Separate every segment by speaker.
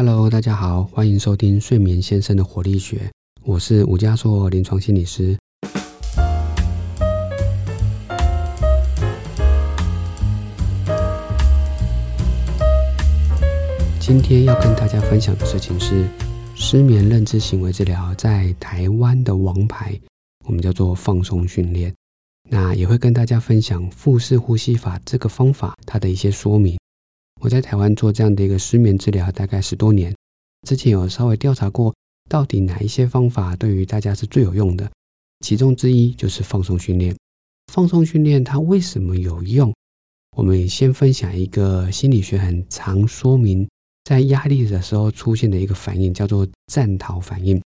Speaker 1: Hello，大家好，欢迎收听睡眠先生的活力学，我是吴家硕临床心理师。今天要跟大家分享的事情是失眠认知行为治疗在台湾的王牌，我们叫做放松训练。那也会跟大家分享腹式呼吸法这个方法它的一些说明。我在台湾做这样的一个失眠治疗大概十多年，之前有稍微调查过，到底哪一些方法对于大家是最有用的？其中之一就是放松训练。放松训练它为什么有用？我们先分享一个心理学很常说明，在压力的时候出现的一个反应，叫做战逃反应，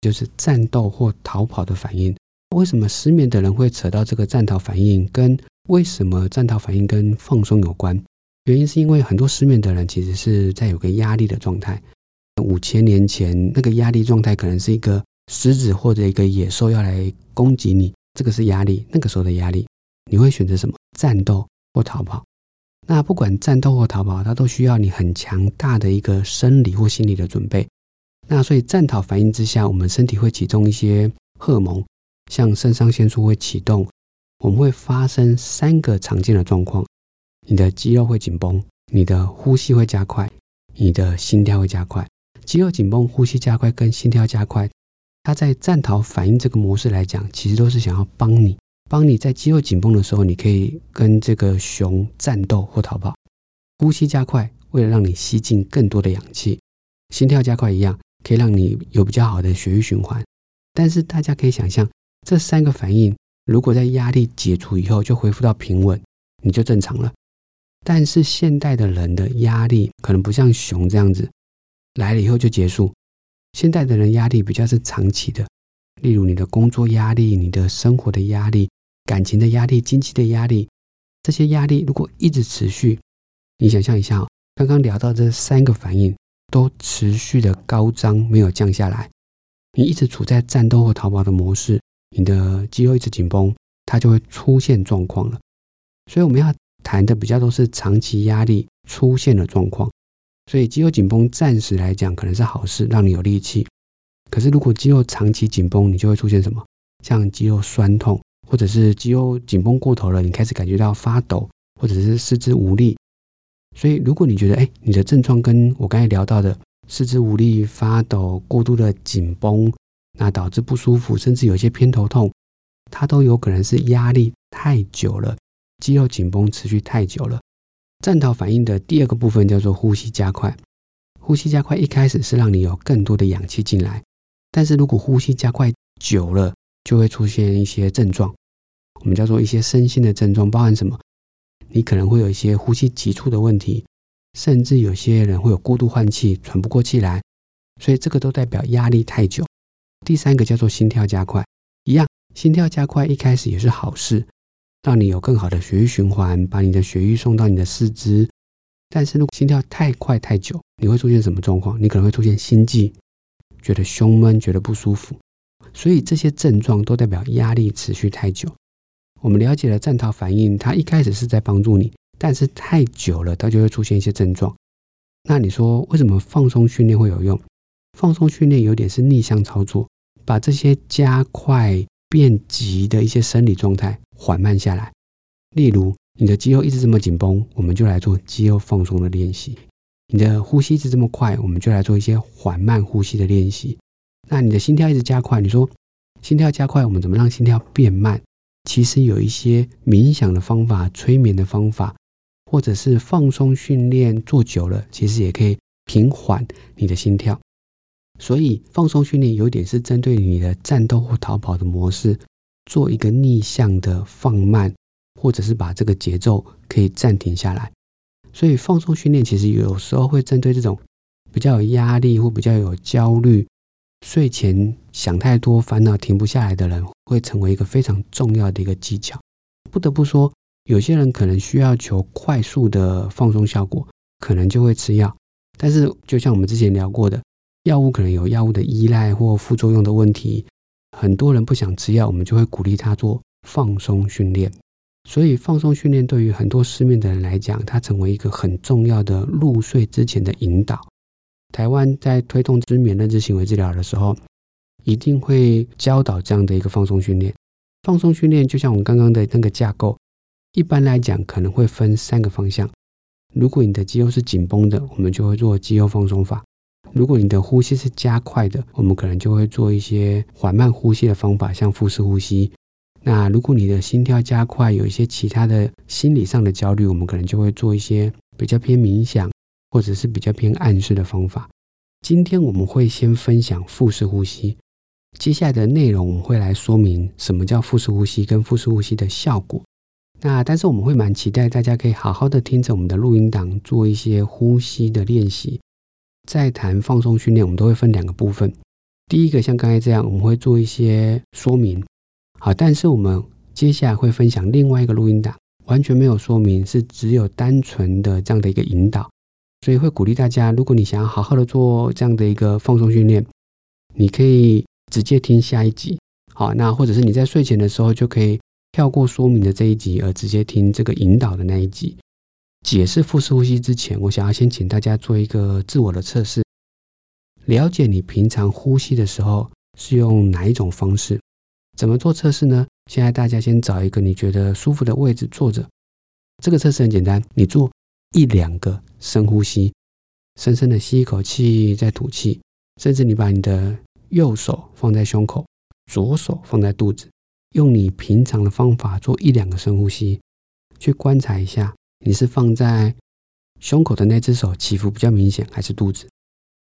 Speaker 1: 就是战斗或逃跑的反应。为什么失眠的人会扯到这个战逃反应？跟为什么战逃反应跟放松有关？原因是因为很多失眠的人其实是在有个压力的状态。五千年前那个压力状态可能是一个狮子或者一个野兽要来攻击你，这个是压力。那个时候的压力，你会选择什么？战斗或逃跑？那不管战斗或逃跑，它都需要你很强大的一个生理或心理的准备。那所以战逃反应之下，我们身体会启动一些荷尔蒙，像肾上腺素会启动，我们会发生三个常见的状况。你的肌肉会紧绷，你的呼吸会加快，你的心跳会加快。肌肉紧绷、呼吸加快跟心跳加快，它在战逃反应这个模式来讲，其实都是想要帮你，帮你在肌肉紧绷的时候，你可以跟这个熊战斗或逃跑。呼吸加快，为了让你吸进更多的氧气；心跳加快一样，可以让你有比较好的血液循环。但是大家可以想象，这三个反应如果在压力解除以后就恢复到平稳，你就正常了。但是现代的人的压力可能不像熊这样子来了以后就结束。现代的人压力比较是长期的，例如你的工作压力、你的生活的压力、感情的压力、经济的压力，这些压力如果一直持续，你想象一下，刚刚聊到这三个反应都持续的高涨，没有降下来，你一直处在战斗或逃跑的模式，你的肌肉一直紧绷，它就会出现状况了。所以我们要。谈的比较都是长期压力出现的状况，所以肌肉紧绷暂时来讲可能是好事，让你有力气。可是如果肌肉长期紧绷，你就会出现什么？像肌肉酸痛，或者是肌肉紧绷过头了，你开始感觉到发抖，或者是四肢无力。所以如果你觉得，哎，你的症状跟我刚才聊到的四肢无力、发抖、过度的紧绷，那导致不舒服，甚至有些偏头痛，它都有可能是压力太久了。肌肉紧绷持续太久了，战逃反应的第二个部分叫做呼吸加快。呼吸加快一开始是让你有更多的氧气进来，但是如果呼吸加快久了，就会出现一些症状，我们叫做一些身心的症状，包含什么？你可能会有一些呼吸急促的问题，甚至有些人会有过度换气、喘不过气来，所以这个都代表压力太久。第三个叫做心跳加快，一样，心跳加快一开始也是好事。让你有更好的血液循环，把你的血液送到你的四肢。但是如果心跳太快太久，你会出现什么状况？你可能会出现心悸，觉得胸闷，觉得不舒服。所以这些症状都代表压力持续太久。我们了解了战逃反应，它一开始是在帮助你，但是太久了，它就会出现一些症状。那你说为什么放松训练会有用？放松训练有点是逆向操作，把这些加快变急的一些生理状态。缓慢下来，例如你的肌肉一直这么紧绷，我们就来做肌肉放松的练习；你的呼吸一直这么快，我们就来做一些缓慢呼吸的练习。那你的心跳一直加快，你说心跳加快，我们怎么让心跳变慢？其实有一些冥想的方法、催眠的方法，或者是放松训练做久了，其实也可以平缓你的心跳。所以放松训练有点是针对你的战斗或逃跑的模式。做一个逆向的放慢，或者是把这个节奏可以暂停下来。所以放松训练其实有时候会针对这种比较有压力或比较有焦虑、睡前想太多、烦恼停不下来的人，会成为一个非常重要的一个技巧。不得不说，有些人可能需要求快速的放松效果，可能就会吃药。但是就像我们之前聊过的，药物可能有药物的依赖或副作用的问题。很多人不想吃药，我们就会鼓励他做放松训练。所以，放松训练对于很多失眠的人来讲，它成为一个很重要的入睡之前的引导。台湾在推动失眠认知行为治疗的时候，一定会教导这样的一个放松训练。放松训练就像我们刚刚的那个架构，一般来讲可能会分三个方向。如果你的肌肉是紧绷的，我们就会做肌肉放松法；如果你的呼吸是加快的，我们可能就会做一些缓慢呼吸的方法，像腹式呼吸。那如果你的心跳加快，有一些其他的心理上的焦虑，我们可能就会做一些比较偏冥想，或者是比较偏暗示的方法。今天我们会先分享腹式呼吸。接下来的内容我们会来说明什么叫腹式呼吸跟腹式呼吸的效果。那但是我们会蛮期待大家可以好好的听着我们的录音档做一些呼吸的练习。在谈放松训练，我们都会分两个部分。第一个像刚才这样，我们会做一些说明。好，但是我们接下来会分享另外一个录音档，完全没有说明，是只有单纯的这样的一个引导。所以会鼓励大家，如果你想要好好的做这样的一个放松训练，你可以。直接听下一集，好，那或者是你在睡前的时候就可以跳过说明的这一集，而直接听这个引导的那一集。解释腹式呼吸之前，我想要先请大家做一个自我的测试，了解你平常呼吸的时候是用哪一种方式。怎么做测试呢？现在大家先找一个你觉得舒服的位置坐着。这个测试很简单，你做一两个深呼吸，深深的吸一口气，再吐气，甚至你把你的右手放在胸口，左手放在肚子，用你平常的方法做一两个深呼吸，去观察一下，你是放在胸口的那只手起伏比较明显，还是肚子？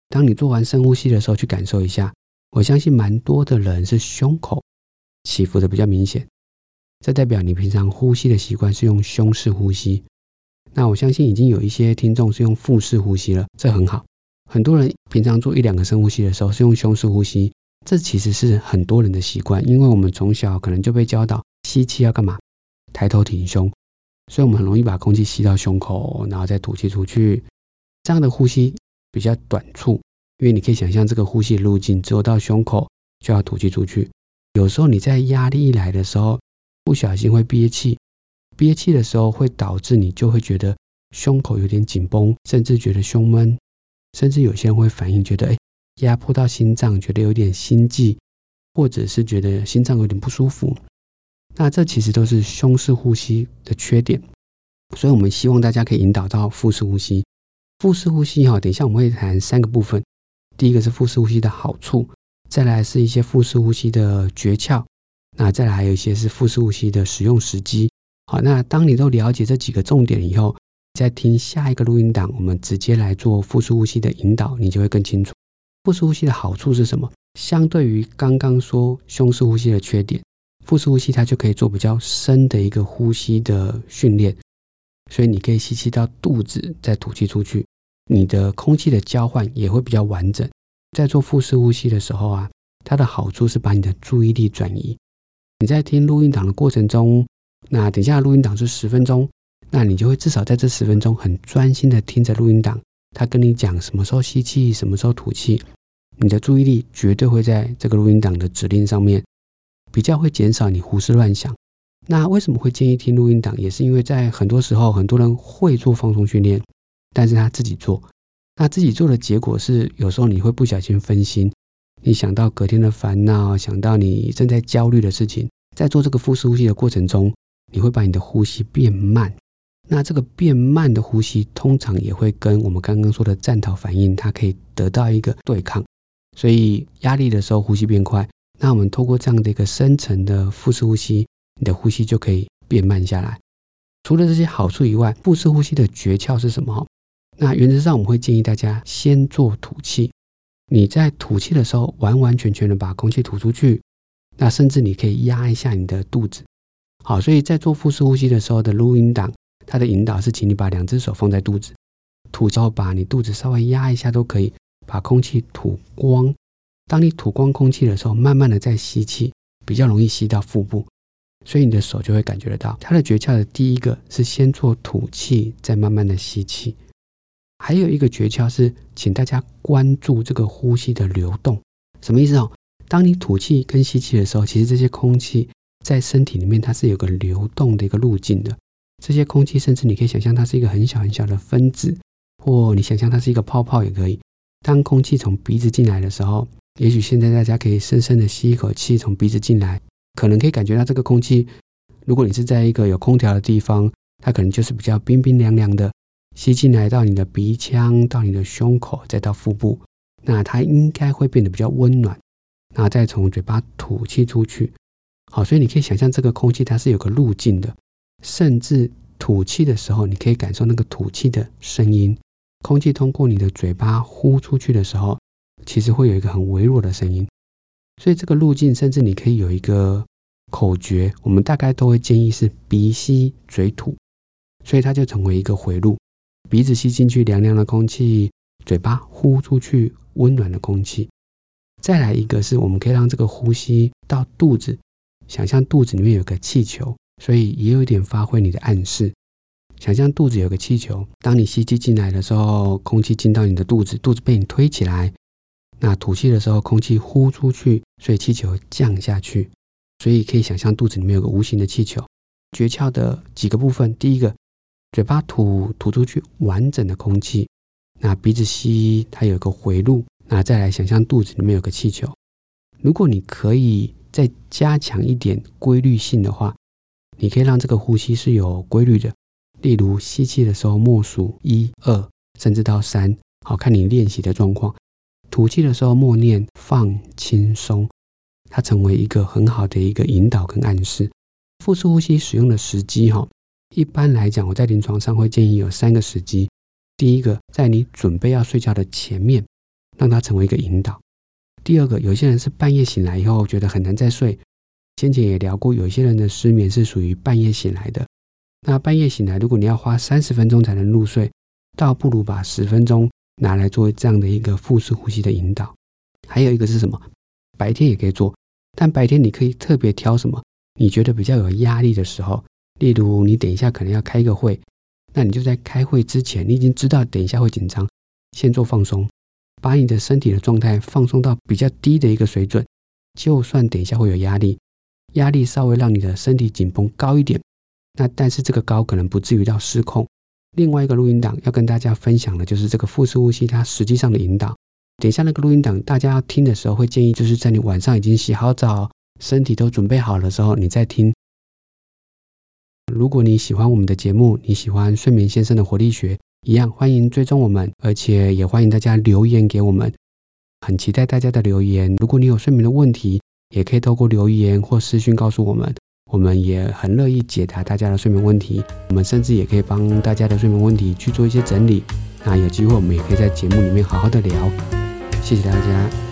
Speaker 1: 当你做完深呼吸的时候，去感受一下。我相信蛮多的人是胸口起伏的比较明显，这代表你平常呼吸的习惯是用胸式呼吸。那我相信已经有一些听众是用腹式呼吸了，这很好。很多人平常做一两个深呼吸的时候是用胸式呼吸，这其实是很多人的习惯，因为我们从小可能就被教导吸气要干嘛，抬头挺胸，所以我们很容易把空气吸到胸口，然后再吐气出去。这样的呼吸比较短促，因为你可以想象这个呼吸路径只有到胸口就要吐气出去。有时候你在压力一来的时候，不小心会憋气，憋气的时候会导致你就会觉得胸口有点紧绷，甚至觉得胸闷。甚至有些人会反应，觉得哎，压迫到心脏，觉得有点心悸，或者是觉得心脏有点不舒服。那这其实都是胸式呼吸的缺点，所以我们希望大家可以引导到腹式呼吸。腹式呼吸哈，等一下我们会谈三个部分。第一个是腹式呼吸的好处，再来是一些腹式呼吸的诀窍，那再来还有一些是腹式呼吸的使用时机。好，那当你都了解这几个重点以后。再听下一个录音档，我们直接来做腹式呼吸的引导，你就会更清楚。腹式呼吸的好处是什么？相对于刚刚说胸式呼吸的缺点，腹式呼吸它就可以做比较深的一个呼吸的训练。所以你可以吸气到肚子，再吐气出去，你的空气的交换也会比较完整。在做腹式呼吸的时候啊，它的好处是把你的注意力转移。你在听录音档的过程中，那等下录音档是十分钟。那你就会至少在这十分钟很专心的听着录音档，他跟你讲什么时候吸气，什么时候吐气，你的注意力绝对会在这个录音档的指令上面，比较会减少你胡思乱想。那为什么会建议听录音档？也是因为在很多时候，很多人会做放松训练，但是他自己做，那自己做的结果是，有时候你会不小心分心，你想到隔天的烦恼，想到你正在焦虑的事情，在做这个腹式呼吸的过程中，你会把你的呼吸变慢。那这个变慢的呼吸，通常也会跟我们刚刚说的战逃反应，它可以得到一个对抗。所以压力的时候呼吸变快，那我们透过这样的一个深层的腹式呼吸，你的呼吸就可以变慢下来。除了这些好处以外，腹式呼吸的诀窍是什么？那原则上我们会建议大家先做吐气。你在吐气的时候，完完全全的把空气吐出去。那甚至你可以压一下你的肚子。好，所以在做腹式呼吸的时候的录音档。它的引导是，请你把两只手放在肚子，吐之后把你肚子稍微压一下都可以，把空气吐光。当你吐光空气的时候，慢慢的再吸气，比较容易吸到腹部，所以你的手就会感觉得到。它的诀窍的第一个是先做吐气，再慢慢的吸气。还有一个诀窍是，请大家关注这个呼吸的流动，什么意思哦？当你吐气跟吸气的时候，其实这些空气在身体里面它是有个流动的一个路径的。这些空气，甚至你可以想象它是一个很小很小的分子，或你想象它是一个泡泡也可以。当空气从鼻子进来的时候，也许现在大家可以深深的吸一口气，从鼻子进来，可能可以感觉到这个空气。如果你是在一个有空调的地方，它可能就是比较冰冰凉凉的，吸进来到你的鼻腔，到你的胸口，再到腹部，那它应该会变得比较温暖。那再从嘴巴吐气出去，好，所以你可以想象这个空气它是有个路径的，甚至吐气的时候，你可以感受那个吐气的声音。空气通过你的嘴巴呼出去的时候，其实会有一个很微弱的声音。所以这个路径，甚至你可以有一个口诀，我们大概都会建议是鼻吸嘴吐，所以它就成为一个回路：鼻子吸进去凉凉的空气，嘴巴呼出去温暖的空气。再来一个是我们可以让这个呼吸到肚子，想象肚子里面有个气球，所以也有一点发挥你的暗示。想象肚子有个气球，当你吸气进来的时候，空气进到你的肚子，肚子被你推起来；那吐气的时候，空气呼出去，所以气球降下去。所以可以想象肚子里面有个无形的气球。诀窍的几个部分，第一个，嘴巴吐吐出去完整的空气，那鼻子吸，它有一个回路。那再来想象肚子里面有个气球。如果你可以再加强一点规律性的话，你可以让这个呼吸是有规律的。例如吸气的时候默数一二，甚至到三，好看你练习的状况。吐气的时候默念放轻松，它成为一个很好的一个引导跟暗示。腹式呼吸使用的时机，哈，一般来讲，我在临床上会建议有三个时机。第一个，在你准备要睡觉的前面，让它成为一个引导。第二个，有些人是半夜醒来以后觉得很难再睡，先前也聊过，有些人的失眠是属于半夜醒来的。那半夜醒来，如果你要花三十分钟才能入睡，倒不如把十分钟拿来做这样的一个腹式呼吸的引导。还有一个是什么？白天也可以做，但白天你可以特别挑什么？你觉得比较有压力的时候，例如你等一下可能要开一个会，那你就在开会之前，你已经知道等一下会紧张，先做放松，把你的身体的状态放松到比较低的一个水准，就算等一下会有压力，压力稍微让你的身体紧绷高一点。那但是这个高可能不至于到失控。另外一个录音档要跟大家分享的就是这个腹式呼吸，它实际上的引导。等一下那个录音档，大家要听的时候会建议就是在你晚上已经洗好澡、身体都准备好的时候，你再听。如果你喜欢我们的节目，你喜欢睡眠先生的活力学，一样欢迎追踪我们，而且也欢迎大家留言给我们，很期待大家的留言。如果你有睡眠的问题，也可以透过留言或私讯告诉我们。我们也很乐意解答大家的睡眠问题，我们甚至也可以帮大家的睡眠问题去做一些整理。那有机会我们也可以在节目里面好好的聊。谢谢大家。